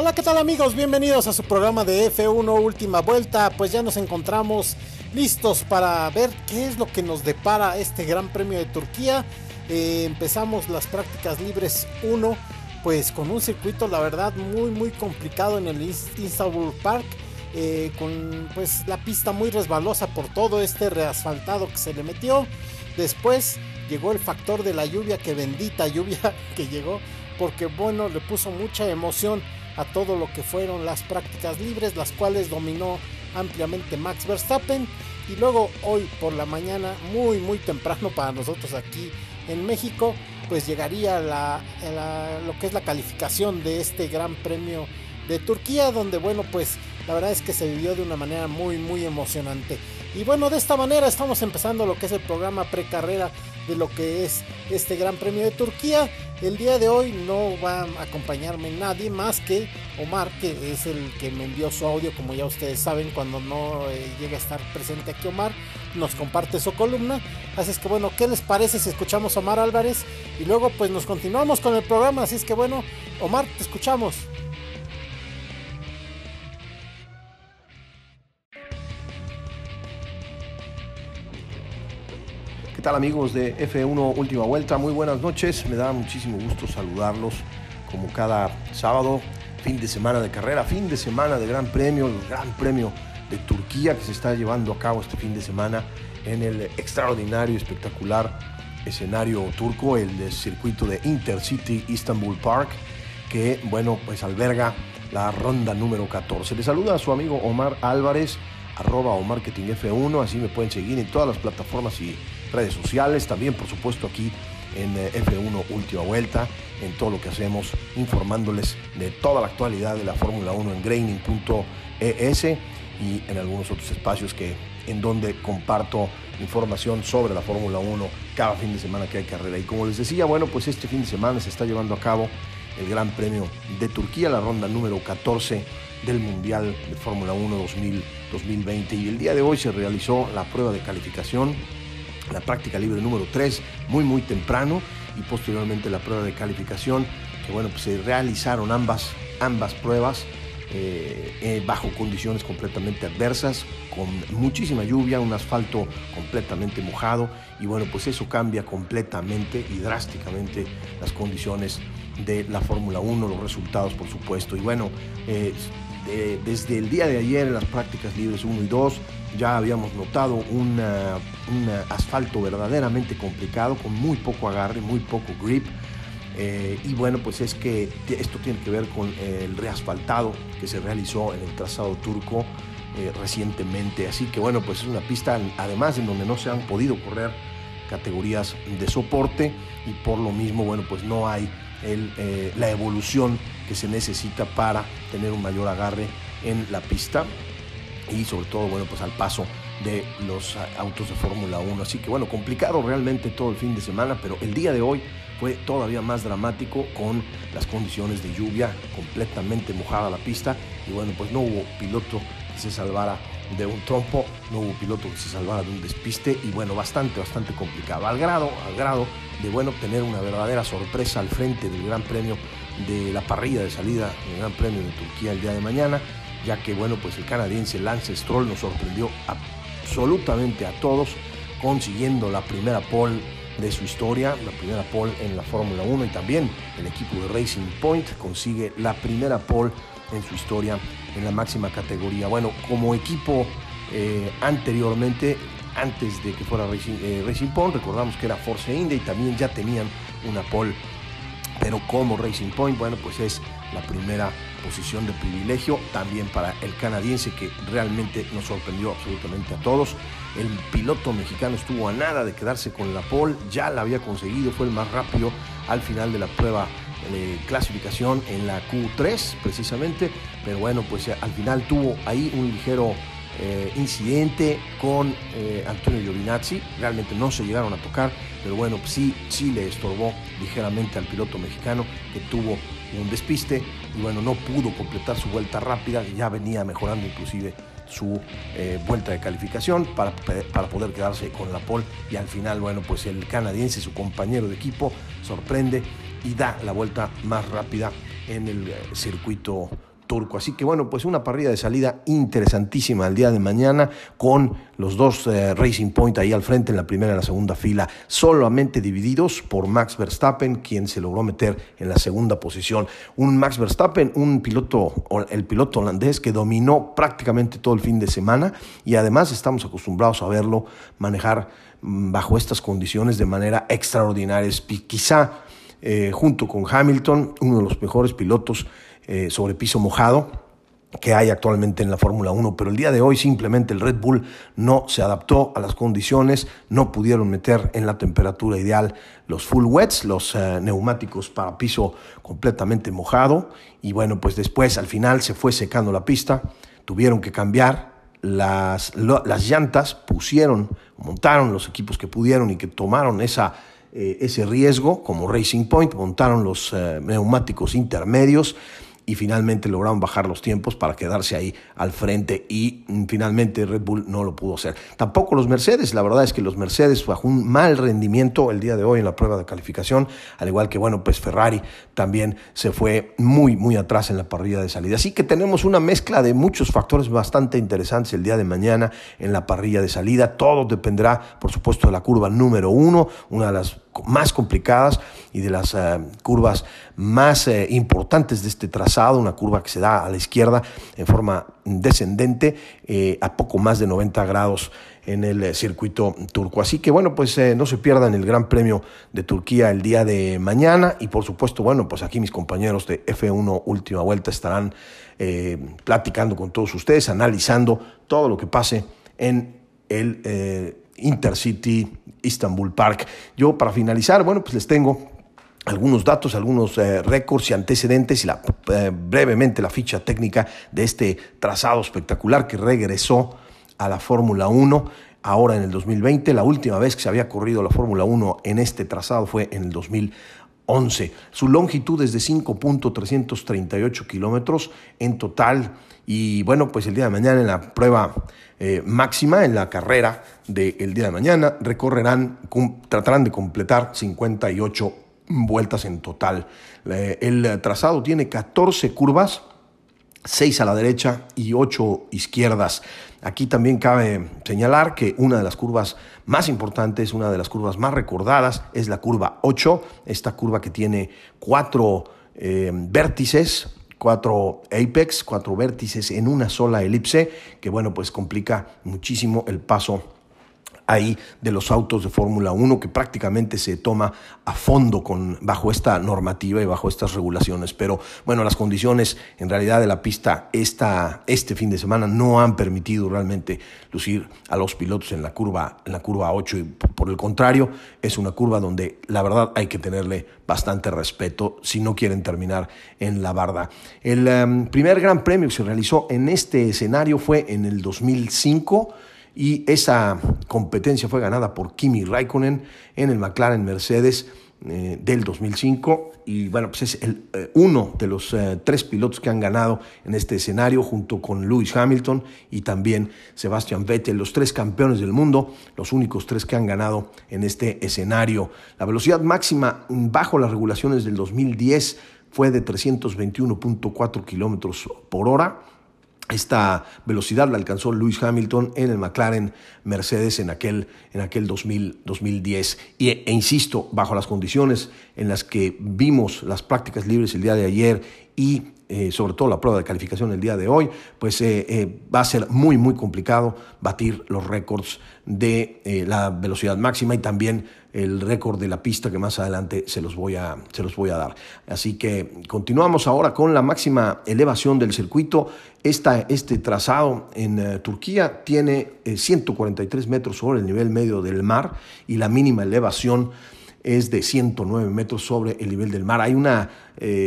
Hola, ¿qué tal amigos? Bienvenidos a su programa de F1 Última Vuelta. Pues ya nos encontramos listos para ver qué es lo que nos depara este Gran Premio de Turquía. Eh, empezamos las prácticas libres 1, pues con un circuito, la verdad, muy muy complicado en el Istanbul Park. Eh, con pues la pista muy resbalosa por todo este reasfaltado que se le metió. Después llegó el factor de la lluvia, que bendita lluvia que llegó, porque bueno, le puso mucha emoción a todo lo que fueron las prácticas libres, las cuales dominó ampliamente Max Verstappen. Y luego hoy por la mañana, muy muy temprano para nosotros aquí en México, pues llegaría la, lo que es la calificación de este Gran Premio de Turquía, donde bueno pues la verdad es que se vivió de una manera muy muy emocionante. Y bueno, de esta manera estamos empezando lo que es el programa precarrera de lo que es este Gran Premio de Turquía. El día de hoy no va a acompañarme nadie más que Omar, que es el que me envió su audio, como ya ustedes saben, cuando no eh, llega a estar presente aquí Omar, nos comparte su columna. Así es que bueno, ¿qué les parece si escuchamos Omar Álvarez? Y luego pues nos continuamos con el programa. Así es que bueno, Omar, te escuchamos. Tal amigos de F1 Última Vuelta? Muy buenas noches, me da muchísimo gusto saludarlos como cada sábado, fin de semana de carrera, fin de semana de Gran Premio, el Gran Premio de Turquía que se está llevando a cabo este fin de semana en el extraordinario, espectacular escenario turco, el circuito de Intercity Istanbul Park, que bueno, pues alberga la ronda número 14. Le saluda a su amigo Omar Álvarez, arroba o marketing F1, así me pueden seguir en todas las plataformas y redes sociales, también por supuesto aquí en eh, F1 Última Vuelta, en todo lo que hacemos, informándoles de toda la actualidad de la Fórmula 1 en graining.es y en algunos otros espacios que en donde comparto información sobre la Fórmula 1 cada fin de semana que hay carrera. Y como les decía, bueno, pues este fin de semana se está llevando a cabo el Gran Premio de Turquía, la ronda número 14 del Mundial de Fórmula 1 2020. Y el día de hoy se realizó la prueba de calificación la práctica libre número 3 muy muy temprano y posteriormente la prueba de calificación que bueno pues se realizaron ambas ambas pruebas eh, eh, bajo condiciones completamente adversas con muchísima lluvia un asfalto completamente mojado y bueno pues eso cambia completamente y drásticamente las condiciones de la Fórmula 1 los resultados por supuesto. Y bueno eh, desde el día de ayer en las prácticas libres 1 y 2 ya habíamos notado un asfalto verdaderamente complicado, con muy poco agarre, muy poco grip. Eh, y bueno, pues es que esto tiene que ver con el reasfaltado que se realizó en el trazado turco eh, recientemente. Así que bueno, pues es una pista además en donde no se han podido correr categorías de soporte y por lo mismo, bueno, pues no hay eh, la evolución que se necesita para tener un mayor agarre en la pista y sobre todo, bueno, pues al paso de los autos de Fórmula 1. Así que bueno, complicado realmente todo el fin de semana, pero el día de hoy fue todavía más dramático con las condiciones de lluvia, completamente mojada la pista y bueno, pues no hubo piloto que se salvara de un trompo, no hubo piloto que se salvara de un despiste y bueno, bastante, bastante complicado. Al grado, al grado de bueno, tener una verdadera sorpresa al frente del Gran Premio de la parrilla de salida del Gran Premio de Turquía el día de mañana ya que bueno, pues el canadiense Lance Stroll nos sorprendió absolutamente a todos, consiguiendo la primera pole de su historia, la primera pole en la Fórmula 1 y también el equipo de Racing Point consigue la primera pole en su historia en la máxima categoría. Bueno, como equipo eh, anteriormente, antes de que fuera Racing, eh, Racing Point, recordamos que era Force India y también ya tenían una pole, pero como Racing Point, bueno, pues es la primera posición de privilegio también para el canadiense que realmente nos sorprendió absolutamente a todos. El piloto mexicano estuvo a nada de quedarse con la pole, ya la había conseguido, fue el más rápido al final de la prueba de clasificación en la Q3 precisamente, pero bueno, pues al final tuvo ahí un ligero eh, incidente con eh, Antonio Giovinazzi, realmente no se llegaron a tocar, pero bueno, sí, sí le estorbó ligeramente al piloto mexicano que tuvo un despiste y bueno, no pudo completar su vuelta rápida, ya venía mejorando inclusive su eh, vuelta de calificación para, para, poder quedarse con la pole y al final, bueno, pues el canadiense, su compañero de equipo, sorprende y da la vuelta más rápida en el eh, circuito turco. Así que bueno, pues una parrilla de salida interesantísima el día de mañana con los dos eh, Racing Point ahí al frente en la primera y la segunda fila, solamente divididos por Max Verstappen, quien se logró meter en la segunda posición. Un Max Verstappen, un piloto, el piloto holandés que dominó prácticamente todo el fin de semana y además estamos acostumbrados a verlo manejar mm, bajo estas condiciones de manera extraordinaria. Quizá eh, junto con Hamilton, uno de los mejores pilotos eh, sobre piso mojado que hay actualmente en la Fórmula 1, pero el día de hoy simplemente el Red Bull no se adaptó a las condiciones, no pudieron meter en la temperatura ideal los full wets, los eh, neumáticos para piso completamente mojado, y bueno, pues después al final se fue secando la pista, tuvieron que cambiar las, las llantas, pusieron, montaron los equipos que pudieron y que tomaron esa eh, ese riesgo como Racing Point, montaron los neumáticos intermedios y finalmente lograron bajar los tiempos para quedarse ahí al frente y mm, finalmente Red Bull no lo pudo hacer. Tampoco los Mercedes, la verdad es que los Mercedes bajo un mal rendimiento el día de hoy en la prueba de calificación, al igual que bueno, pues Ferrari también se fue muy muy atrás en la parrilla de salida. Así que tenemos una mezcla de muchos factores bastante interesantes el día de mañana en la parrilla de salida. Todo dependerá, por supuesto, de la curva número uno, una de las más complicadas y de las eh, curvas más eh, importantes de este trazado, una curva que se da a la izquierda en forma descendente eh, a poco más de 90 grados en el circuito turco. Así que bueno, pues no se pierdan el Gran Premio de Turquía el día de mañana y por supuesto, bueno, pues aquí mis compañeros de F1 Última Vuelta estarán platicando con todos ustedes, analizando todo lo que pase en el Intercity Istanbul Park. Yo para finalizar, bueno, pues les tengo algunos datos, algunos eh, récords y antecedentes y la, eh, brevemente la ficha técnica de este trazado espectacular que regresó a la Fórmula 1 ahora en el 2020. La última vez que se había corrido la Fórmula 1 en este trazado fue en el 2011. Su longitud es de 5.338 kilómetros en total y bueno, pues el día de mañana en la prueba eh, máxima, en la carrera del día de mañana, recorrerán, tratarán de completar 58 vueltas en total. el trazado tiene 14 curvas, 6 a la derecha y 8 izquierdas. Aquí también cabe señalar que una de las curvas más importantes, una de las curvas más recordadas es la curva 8, esta curva que tiene cuatro eh, vértices, cuatro apex, cuatro vértices en una sola elipse, que bueno, pues complica muchísimo el paso ahí de los autos de Fórmula 1 que prácticamente se toma a fondo con, bajo esta normativa y bajo estas regulaciones. Pero bueno, las condiciones en realidad de la pista esta, este fin de semana no han permitido realmente lucir a los pilotos en la curva, en la curva 8 y por el contrario es una curva donde la verdad hay que tenerle bastante respeto si no quieren terminar en la barda. El em, primer gran premio que se realizó en este escenario fue en el 2005 y esa competencia fue ganada por Kimi Raikkonen en el McLaren Mercedes eh, del 2005 y bueno, pues es el, eh, uno de los eh, tres pilotos que han ganado en este escenario junto con Lewis Hamilton y también Sebastian Vettel, los tres campeones del mundo, los únicos tres que han ganado en este escenario. La velocidad máxima bajo las regulaciones del 2010 fue de 321.4 kilómetros por hora esta velocidad la alcanzó Lewis Hamilton en el McLaren Mercedes en aquel, en aquel 2010. Y, e, insisto, bajo las condiciones en las que vimos las prácticas libres el día de ayer y eh, sobre todo la prueba de calificación el día de hoy, pues eh, eh, va a ser muy, muy complicado batir los récords de la velocidad máxima y también el récord de la pista que más adelante se los, voy a, se los voy a dar. Así que continuamos ahora con la máxima elevación del circuito. Esta, este trazado en Turquía tiene 143 metros sobre el nivel medio del mar y la mínima elevación es de 109 metros sobre el nivel del mar. Hay una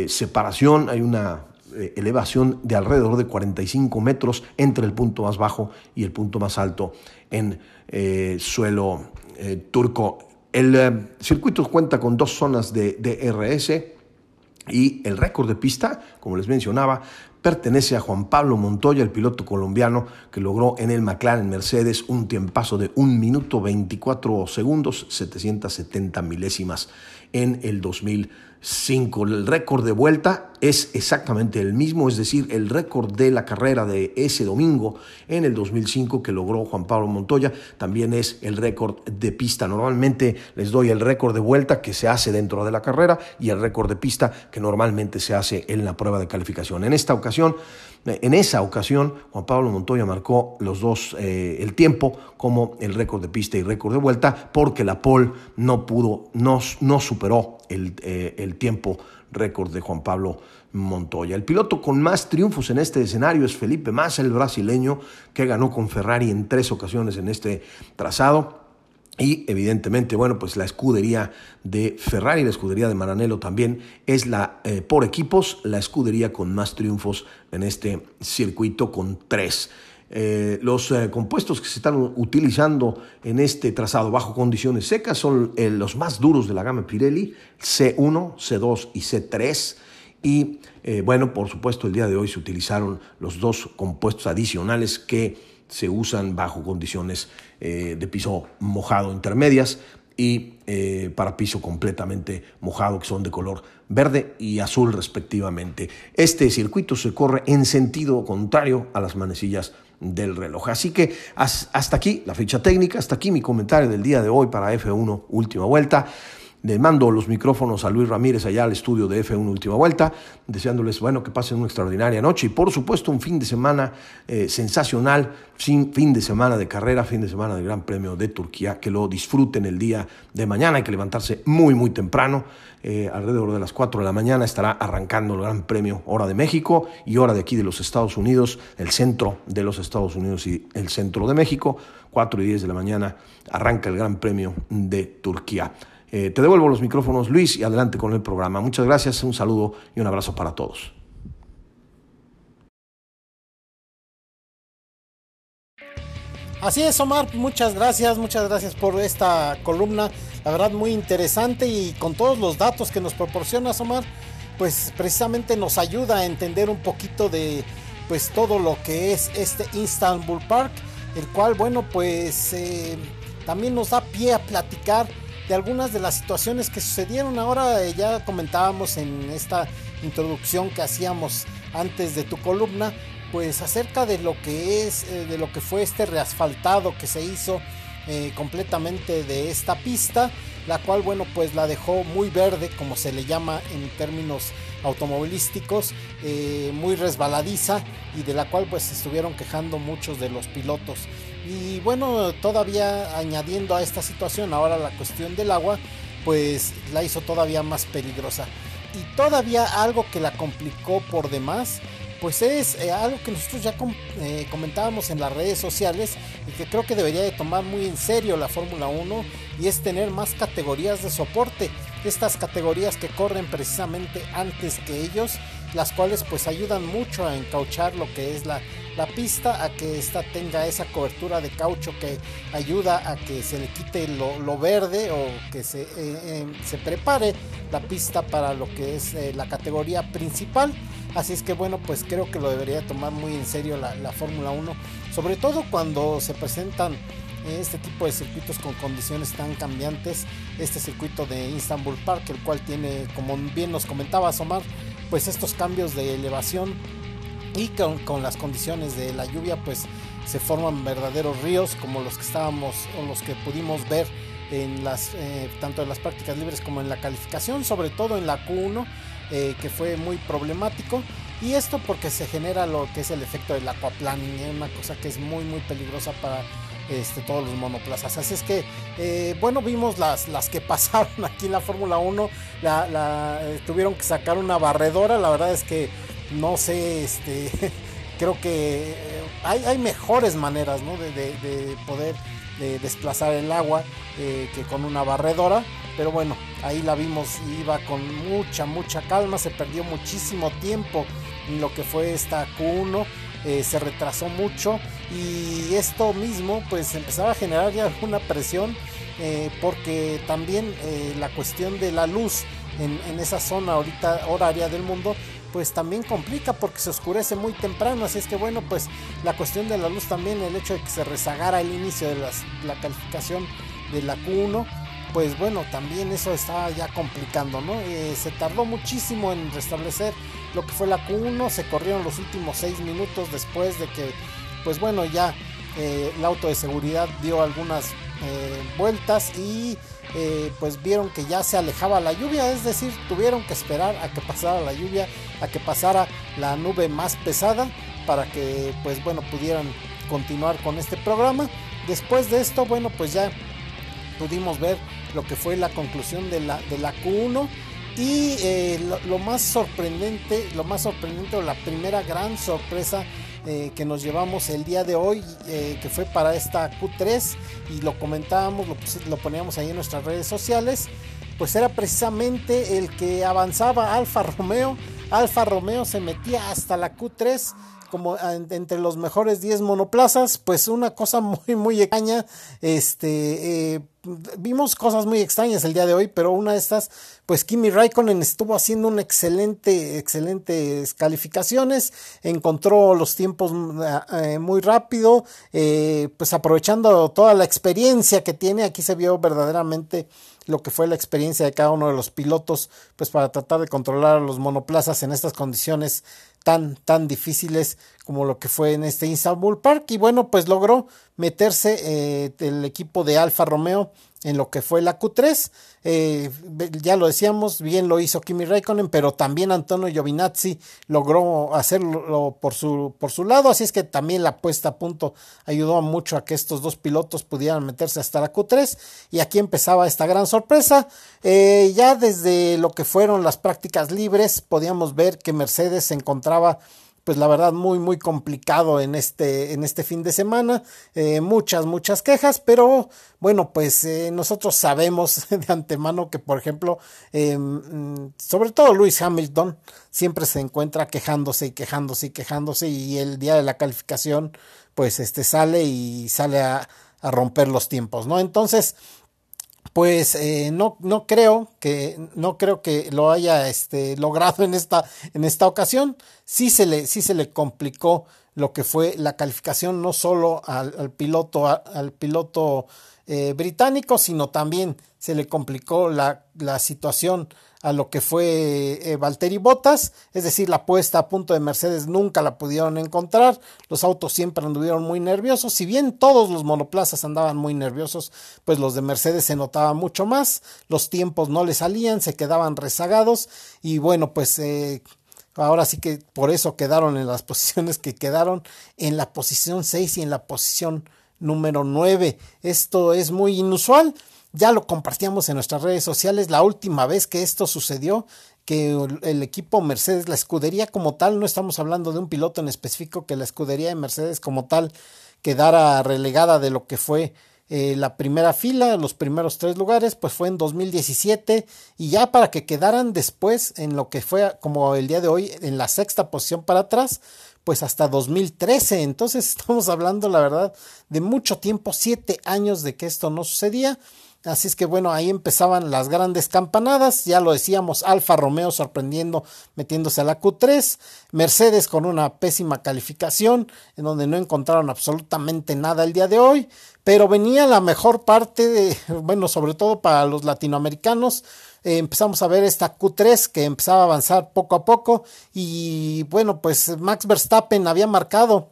separación, hay una eh, elevación de alrededor de 45 metros entre el punto más bajo y el punto más alto en eh, suelo eh, turco. El circuito cuenta con dos zonas de DRS y el récord de pista, como les mencionaba, pertenece a Juan Pablo Montoya, el piloto colombiano que logró en el McLaren Mercedes un tiempazo de 1 minuto 24 segundos, 770 milésimas en el 2000. 5. El récord de vuelta es exactamente el mismo, es decir, el récord de la carrera de ese domingo en el 2005 que logró Juan Pablo Montoya también es el récord de pista. Normalmente les doy el récord de vuelta que se hace dentro de la carrera y el récord de pista que normalmente se hace en la prueba de calificación. En esta ocasión, en esa ocasión, Juan Pablo Montoya marcó los dos, eh, el tiempo como el récord de pista y récord de vuelta, porque la pole no pudo, no, no superó el, eh, el tiempo récord de Juan Pablo Montoya. El piloto con más triunfos en este escenario es Felipe Massa, el brasileño, que ganó con Ferrari en tres ocasiones en este trazado. Y evidentemente, bueno, pues la escudería de Ferrari, la escudería de Maranello también es la, eh, por equipos, la escudería con más triunfos en este circuito con tres. Eh, los eh, compuestos que se están utilizando en este trazado bajo condiciones secas son los más duros de la gama Pirelli, C1, C2 y C3. Y bueno, por supuesto, el día de hoy se utilizaron los dos compuestos adicionales que se usan bajo condiciones eh, de piso mojado intermedias y eh, para piso completamente mojado que son de color verde y azul respectivamente. Este circuito se corre en sentido contrario a las manecillas del reloj. Así que hasta aquí la ficha técnica, hasta aquí mi comentario del día de hoy para F1 última vuelta. Le mando los micrófonos a Luis Ramírez allá al estudio de F1 Última Vuelta, deseándoles, bueno, que pasen una extraordinaria noche y por supuesto un fin de semana eh, sensacional, fin de semana de carrera, fin de semana del Gran Premio de Turquía, que lo disfruten el día de mañana, hay que levantarse muy, muy temprano, eh, alrededor de las 4 de la mañana estará arrancando el Gran Premio, hora de México y hora de aquí de los Estados Unidos, el centro de los Estados Unidos y el centro de México, 4 y 10 de la mañana arranca el Gran Premio de Turquía. Eh, te devuelvo los micrófonos, Luis, y adelante con el programa. Muchas gracias, un saludo y un abrazo para todos. Así es, Omar, muchas gracias, muchas gracias por esta columna, la verdad muy interesante y con todos los datos que nos proporcionas, Omar, pues precisamente nos ayuda a entender un poquito de pues todo lo que es este Istanbul Park, el cual, bueno, pues eh, también nos da pie a platicar de algunas de las situaciones que sucedieron. Ahora eh, ya comentábamos en esta introducción que hacíamos antes de tu columna, pues acerca de lo que es, eh, de lo que fue este reasfaltado que se hizo eh, completamente de esta pista, la cual, bueno, pues la dejó muy verde, como se le llama en términos automovilísticos, muy resbaladiza y de la cual pues se estuvieron quejando muchos de los pilotos. Y bueno, todavía añadiendo a esta situación ahora la cuestión del agua, pues la hizo todavía más peligrosa. Y todavía algo que la complicó por demás, pues es eh, algo que nosotros ya eh, comentábamos en las redes sociales y que creo que debería de tomar muy en serio la Fórmula 1 y es tener más categorías de soporte. Estas categorías que corren precisamente antes que ellos, las cuales pues ayudan mucho a encauchar lo que es la, la pista a que esta tenga esa cobertura de caucho que ayuda a que se le quite lo, verde o que se, eh, em, se, prepare la pista para lo que es eh, la categoría principal. Así es que bueno, pues creo que lo debería tomar muy en serio la, la Fórmula 1, sobre todo cuando se presentan este tipo de circuitos con condiciones tan cambiantes. Este circuito de Istanbul Park, el cual tiene, como bien nos comentaba Omar, pues estos cambios de elevación y con, las condiciones de la lluvia pues se forman verdaderos ríos como los que estábamos o los que pudimos ver en las eh, tanto en las prácticas libres como en la calificación sobre todo en la Q1 eh, que fue muy problemático y esto porque se genera lo que es el efecto del aquaplaning ¿eh? una cosa que es muy muy peligrosa para este, todos los monoplazas. Así es que, bueno, vimos las, las que pasaron aquí en la Fórmula 1. La, tuvieron que sacar una barredora. La verdad es que no sé, este, creo que eh, hay, mejores maneras de, poder desplazar el agua eh, que con una barredora. Pero bueno, ahí la vimos, iba con mucha, mucha calma, se perdió muchísimo tiempo en lo que fue esta Q1. Eh, se retrasó mucho y esto mismo pues empezaba a generar ya alguna presión porque también la cuestión de la luz en, en, esa zona ahorita horaria del mundo pues también complica porque se oscurece muy temprano. Así es que bueno, pues la cuestión de la luz también, el hecho de que se rezagara el inicio de la calificación de la Q1, pues bueno, también eso estaba ya complicando, ¿no? Eh, se tardó muchísimo en restablecer lo que fue la Q1, se corrieron los últimos seis minutos después de que, pues bueno, ya eh, el auto de seguridad dio algunas eh, vueltas y pues vieron que ya se alejaba la lluvia, es decir, tuvieron que esperar a que pasara la lluvia, a que pasara la nube más pesada para que pues bueno pudieran continuar con este programa. Después de esto, bueno, pues ya pudimos ver lo que fue la conclusión de la, de la Q1 y eh, lo, más sorprendente, lo más sorprendente o la primera gran sorpresa eh, que nos llevamos el día de hoy, eh, que fue para esta Q3 y lo comentábamos, lo, lo poníamos ahí en nuestras redes sociales, pues era precisamente el que avanzaba Alfa Romeo. Alfa Romeo se metía hasta la Q3 como entre los mejores 10 monoplazas, pues una cosa muy, muy extraña. Este, eh, vimos cosas muy extrañas el día de hoy, pero una de estas, pues Kimi Raikkonen estuvo haciendo un excelente, excelentes calificaciones, encontró los tiempos eh, muy rápido, eh, pues aprovechando toda la experiencia que tiene, aquí se vio verdaderamente lo que fue la experiencia de cada uno de los pilotos, pues para tratar de controlar a los monoplazas en estas condiciones tan, tan difíciles como lo que fue en este Istanbul Park. Y bueno, pues logró meterse eh, el equipo de Alfa Romeo en lo que fue la Q3. Eh, ya lo decíamos, bien lo hizo Kimi Raikkonen, pero también Antonio Giovinazzi logró hacerlo por su, por su lado, así es que también la puesta a punto ayudó mucho a que estos dos pilotos pudieran meterse hasta la Q3 y aquí empezaba esta gran sorpresa. Eh, ya desde lo que fueron las prácticas libres podíamos ver que Mercedes se encontraba pues la verdad muy muy complicado en este en este fin de semana. Eh, muchas muchas quejas pero bueno pues eh, nosotros sabemos de antemano que por ejemplo em, sobre todo Luis Hamilton siempre se encuentra quejándose y quejándose y quejándose y el día de la calificación pues este sale y sale a, a romper los tiempos no entonces pues eh, no, no creo que no creo que lo haya este, logrado en esta, en esta ocasión. Sí se, le, sí se le complicó lo que fue la calificación no solo al, piloto, al piloto eh, británico, sino también se le complicó la, la situación a lo que fue eh, Valtteri Bottas, es decir, la puesta a punto de Mercedes nunca la pudieron encontrar, los autos siempre anduvieron muy nerviosos, si bien todos los monoplazas andaban muy nerviosos, pues los de Mercedes se notaban mucho más, los tiempos no le salían, se quedaban rezagados. Y bueno, pues eh, ahora sí que por eso quedaron en las posiciones que quedaron, en la posición 6 y en la posición número 9. Esto es muy inusual. Ya lo compartíamos en nuestras redes sociales la última vez que esto sucedió, que el equipo Mercedes, la escudería como tal, no estamos hablando de un piloto en específico, que la escudería de Mercedes como tal quedara relegada de lo que fue eh, la primera fila, los primeros tres lugares, pues fue en 2017 y ya para que quedaran después en lo que fue como el día de hoy en la sexta posición para atrás, pues hasta 2013. Entonces estamos hablando, la verdad, de mucho tiempo, siete años de que esto no sucedía. Así es que bueno, ahí empezaban las grandes campanadas, ya lo decíamos, Alfa Romeo sorprendiendo, metiéndose a la Q3, Mercedes con una pésima calificación, en donde no encontraron absolutamente nada el día de hoy, pero venía la mejor parte de, bueno, sobre todo para los latinoamericanos, eh, empezamos a ver esta Q3 que empezaba a avanzar poco a poco y bueno, pues Max Verstappen había marcado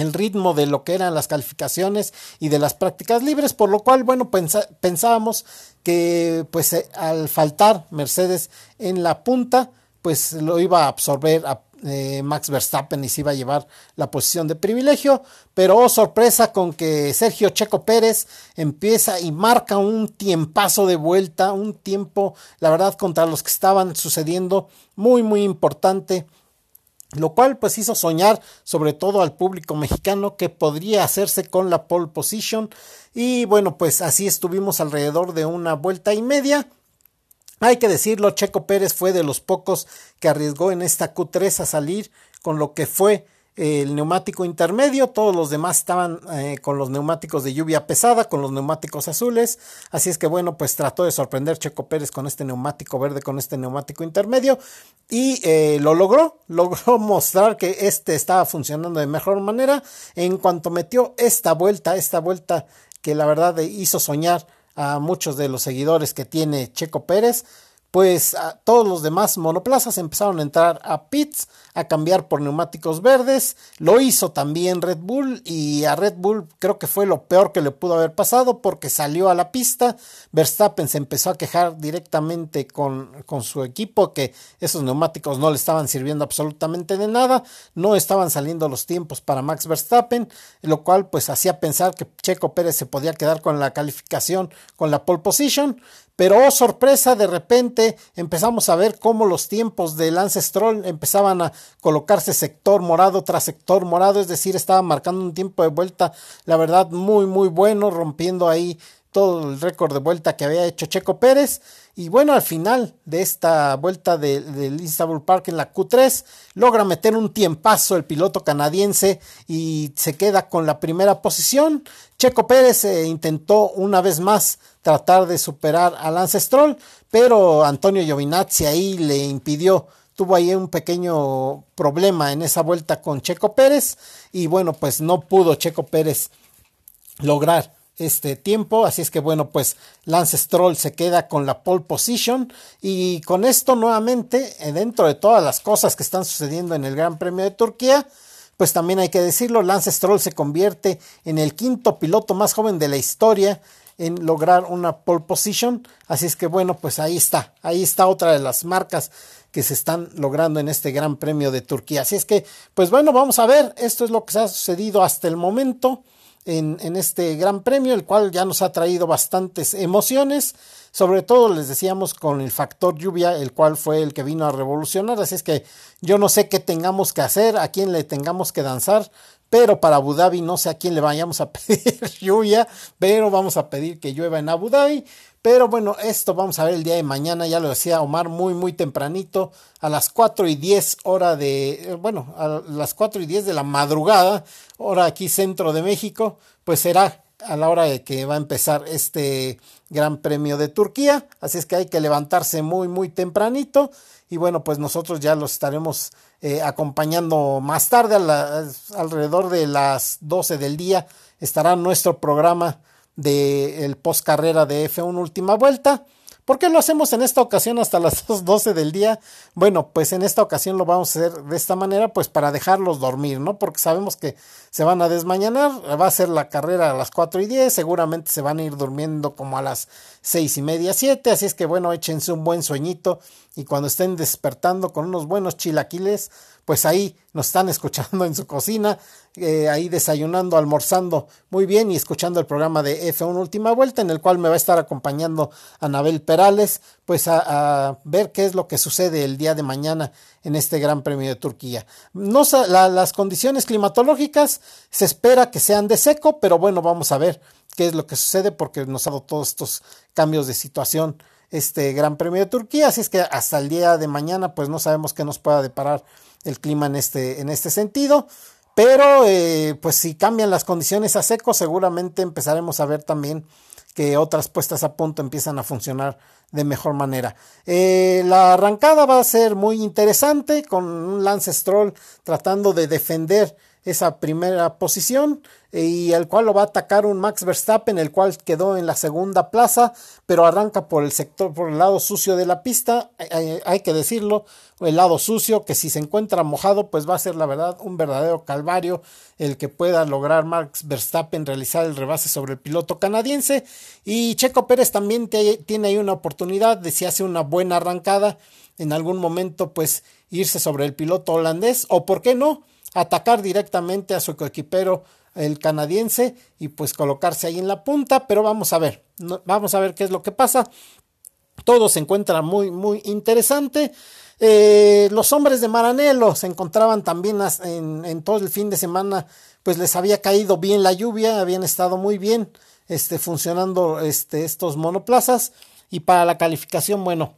el ritmo de lo que eran las calificaciones y de las prácticas libres, por lo cual, bueno, pensábamos que pues eh, al faltar Mercedes en la punta, pues lo iba a absorber eh, Max Verstappen y se iba a llevar la posición de privilegio, pero oh, sorpresa con que Sergio Checo Pérez empieza y marca un tiempazo de vuelta, un tiempo, la verdad, contra los que estaban sucediendo, muy, muy importante lo cual pues hizo soñar sobre todo al público mexicano que podría hacerse con la pole position. Y bueno pues así estuvimos alrededor de una vuelta y media. Hay que decirlo Checo Pérez fue de los pocos que arriesgó en esta Q3 a salir con lo que fue el neumático intermedio, todos los demás estaban eh, con los neumáticos de lluvia pesada, con los neumáticos azules, así es que bueno, pues trató de sorprender Checo Pérez con este neumático verde, con este neumático intermedio y eh, lo logró, logró mostrar que este estaba funcionando de mejor manera. En cuanto metió esta vuelta, esta vuelta que la verdad hizo soñar a muchos de los seguidores que tiene Checo Pérez, pues todos los demás monoplazas empezaron a entrar a pits, a cambiar por neumáticos verdes. Lo hizo también Red Bull y a Red Bull creo que fue lo peor que le pudo haber pasado porque salió a la pista. Verstappen se empezó a quejar directamente con, con su equipo que esos neumáticos no le estaban sirviendo absolutamente de nada. No estaban saliendo los tiempos para Max Verstappen, lo cual pues hacía pensar que Checo Pérez se podía quedar con la calificación con la pole position. Pero oh sorpresa, de repente empezamos a ver cómo los tiempos de Lance Stroll empezaban a colocarse sector morado tras sector morado, es decir, estaba marcando un tiempo de vuelta, la verdad, muy, muy bueno, rompiendo ahí todo el récord de vuelta que había hecho Checo Pérez. Y bueno, al final de esta vuelta del de Park en la Q3, logra meter un tiempazo el piloto canadiense y se queda con la primera posición. Checo Pérez eh, intentó una vez más tratar de superar a Lance Stroll, pero Antonio Giovinazzi ahí le impidió tuvo ahí un pequeño problema en esa vuelta con Checo Pérez y bueno pues no pudo Checo Pérez lograr este tiempo. Así es que bueno, pues Lance Stroll se queda con la pole position. Y con esto nuevamente, eh, dentro de todas las cosas que están sucediendo en el Gran Premio de Turquía, pues también hay que decirlo, Lance Stroll se convierte en el quinto piloto más joven de la historia en lograr una pole position. Así es que bueno, pues ahí está, ahí está otra de las marcas que se están logrando en este Gran Premio de Turquía. Así es que, pues bueno, vamos a ver, esto es lo que se ha sucedido hasta el momento en, este gran premio, el cual ya nos ha traído bastantes emociones, sobre todo les decíamos con el factor lluvia, el cual fue el que vino a revolucionar, así es que yo no sé qué tengamos que hacer, a quién le tengamos que danzar, pero para Abu Dhabi no sé a quién le vayamos a pedir lluvia, pero vamos a pedir que llueva en Abu Dhabi. Pero bueno, esto vamos a ver el día de mañana, ya lo decía Omar, muy, muy tempranito, a las 4 y 10 hora de, eh, bueno, a las 4 y 10 de la madrugada, hora aquí centro de México, pues será a la hora de que va a empezar este Gran Premio de Turquía. Así es que hay que levantarse muy, muy tempranito. Y bueno, pues nosotros ya los estaremos eh, acompañando más tarde, alrededor de las 12 del día, estará nuestro programa del post carrera de F1 última vuelta. ¿Por qué lo hacemos en esta ocasión hasta las 12 del día? Bueno, pues en esta ocasión lo vamos a hacer de esta manera, pues para dejarlos dormir, ¿no? Porque sabemos que se van a desmañanar, va a ser la carrera a las 4 y 10, seguramente se van a ir durmiendo como a las 6 y media, 7, así es que bueno, échense un buen sueñito y cuando estén despertando con unos buenos chilaquiles, pues ahí nos están escuchando en su cocina, eh, ahí desayunando, almorzando muy bien y escuchando el programa de F1 Última Vuelta, en el cual me va a estar acompañando Anabel Perales, pues a, ver qué es lo que sucede el día de mañana en este Gran Premio de Turquía. No, las condiciones climatológicas se espera que sean de seco, pero bueno, vamos a ver qué es lo que sucede porque nos ha dado todos estos cambios de situación este Gran Premio de Turquía, así es que hasta el día de mañana pues no sabemos qué nos pueda deparar el clima en este, en este sentido. Pero eh, pues si cambian las condiciones a seco, seguramente empezaremos a ver también que otras puestas a punto empiezan a funcionar de mejor manera. Eh, la arrancada va a ser muy interesante con un Lance Stroll tratando de defender esa primera posición y el cual lo va a atacar un Max Verstappen, el cual quedó en la segunda plaza, pero arranca por el sector, por el lado sucio de la pista, hay, que decirlo, el lado sucio, que si se encuentra mojado, pues va a ser la verdad un verdadero calvario el que pueda lograr Max Verstappen realizar el rebase sobre el piloto canadiense, y Checo Pérez también tiene ahí una oportunidad de si hace una buena arrancada, en algún momento pues irse sobre el piloto holandés, o por qué no, atacar directamente a su coequipero el canadiense y pues colocarse ahí en la punta, pero vamos a ver, vamos a ver qué es lo que pasa. Todo se encuentra muy, muy interesante. Eh, los hombres de Maranello se encontraban también en, en, todo el fin de semana, pues les había caído bien la lluvia, habían estado muy bien este, funcionando este, estos monoplazas y para la calificación, bueno,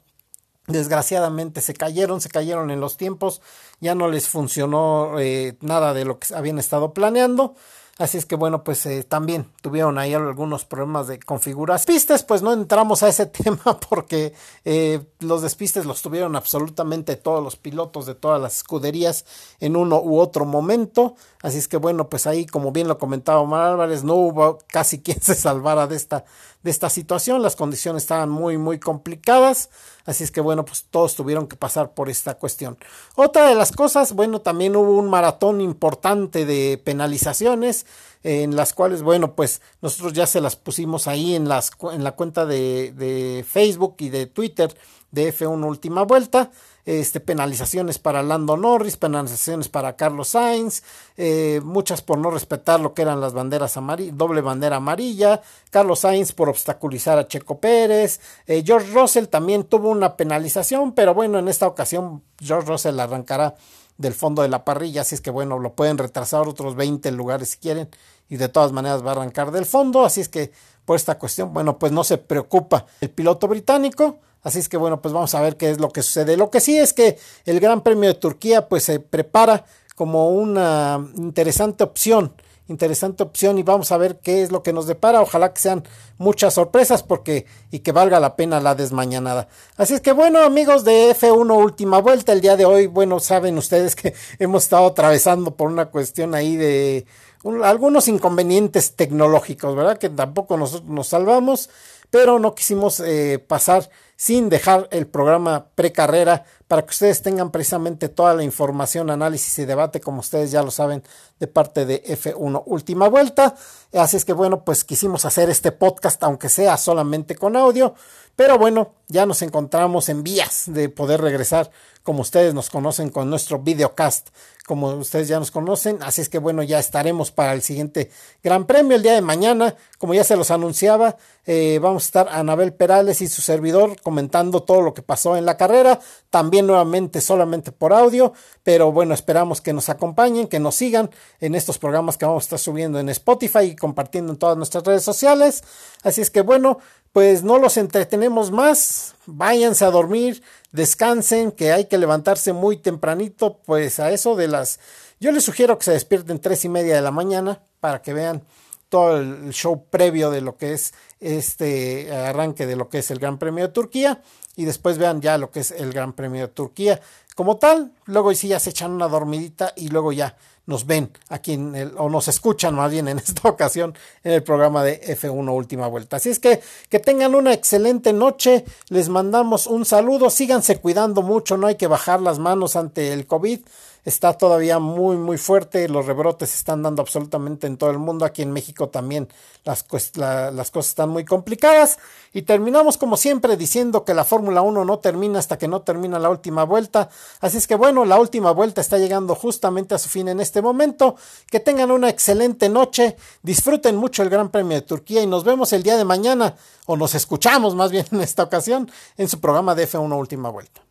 desgraciadamente se cayeron, se cayeron en los tiempos, ya no les funcionó eh, nada de lo que habían estado planeando. Así es que bueno, pues eh, también tuvieron ahí algunos problemas de configuración. Pistes, pues no entramos a ese tema porque eh, los despistes los tuvieron absolutamente todos los pilotos de todas las escuderías en uno u otro momento. Así es que bueno, pues ahí como bien lo comentaba Omar Álvarez, no hubo casi quien se salvara de esta de esta situación. Las condiciones estaban muy, muy complicadas. Así es que bueno, pues todos tuvieron que pasar por esta cuestión. Otra de las cosas, bueno, también hubo un maratón importante de penalizaciones en las cuales, bueno, pues nosotros ya se las pusimos ahí en, las, en la cuenta de, de Facebook y de Twitter de F1 Última Vuelta este, penalizaciones para Lando Norris, penalizaciones para Carlos Sainz, eh, muchas por no respetar lo que eran las banderas amarillas, doble bandera amarilla, Carlos Sainz por obstaculizar a Checo Pérez, eh, George Russell también tuvo una penalización, pero bueno, en esta ocasión George Russell arrancará del fondo de la parrilla, así es que bueno, lo pueden retrasar otros 20 lugares si quieren y de todas maneras va a arrancar del fondo, así es que por esta cuestión, bueno, pues no se preocupa el piloto británico, Así es que bueno, pues vamos a ver qué es lo que sucede. Lo que sí es que el Gran Premio de Turquía pues se prepara como una interesante opción, interesante opción y vamos a ver qué es lo que nos depara. Ojalá que sean muchas sorpresas porque y que valga la pena la desmañanada. Así es que bueno, amigos de F1 última vuelta el día de hoy, bueno, saben ustedes que hemos estado atravesando por una cuestión ahí de algunos inconvenientes tecnológicos, ¿verdad? Que tampoco nosotros nos salvamos, pero no quisimos eh, pasar sin dejar el programa precarrera para que ustedes tengan precisamente toda la información, análisis y debate, como ustedes ya lo saben, de parte de F1 Última Vuelta. Así es que bueno, pues quisimos hacer este podcast, aunque sea solamente con audio, pero bueno, ya nos encontramos en vías de poder regresar, como ustedes nos conocen, con nuestro videocast como ustedes ya nos conocen. Así es que bueno, ya estaremos para el siguiente Gran Premio el día de mañana. Como ya se los anunciaba, eh, vamos a estar Anabel Perales y su servidor comentando todo lo que pasó en la carrera. También nuevamente solamente por audio. Pero bueno, esperamos que nos acompañen, que nos sigan en estos programas que vamos a estar subiendo en Spotify y compartiendo en todas nuestras redes sociales. Así es que bueno, pues no los entretenemos más. Váyanse a dormir descansen, que hay que levantarse muy tempranito, pues a eso de las... Yo les sugiero que se despierten tres y media de la mañana para que vean todo el show previo de lo que es este arranque de lo que es el Gran Premio de Turquía y después vean ya lo que es el Gran Premio de Turquía como tal. Luego sí ya se echan una dormidita y luego ya nos ven aquí en el, o nos escuchan más bien en esta ocasión en el programa de F1 Última Vuelta. Así es que que tengan una excelente noche, les mandamos un saludo, síganse cuidando mucho, no hay que bajar las manos ante el COVID está todavía muy muy fuerte, los rebrotes están dando absolutamente en todo el mundo, aquí en México también las, las cosas están muy complicadas. Y terminamos como siempre diciendo que la Fórmula 1 no termina hasta que no termina la última vuelta, así es que bueno, la última vuelta está llegando justamente a su fin en este momento, que tengan una excelente noche, disfruten mucho el Gran Premio de Turquía y nos vemos el día de mañana o nos escuchamos más bien en esta ocasión en su programa de F1 Última Vuelta.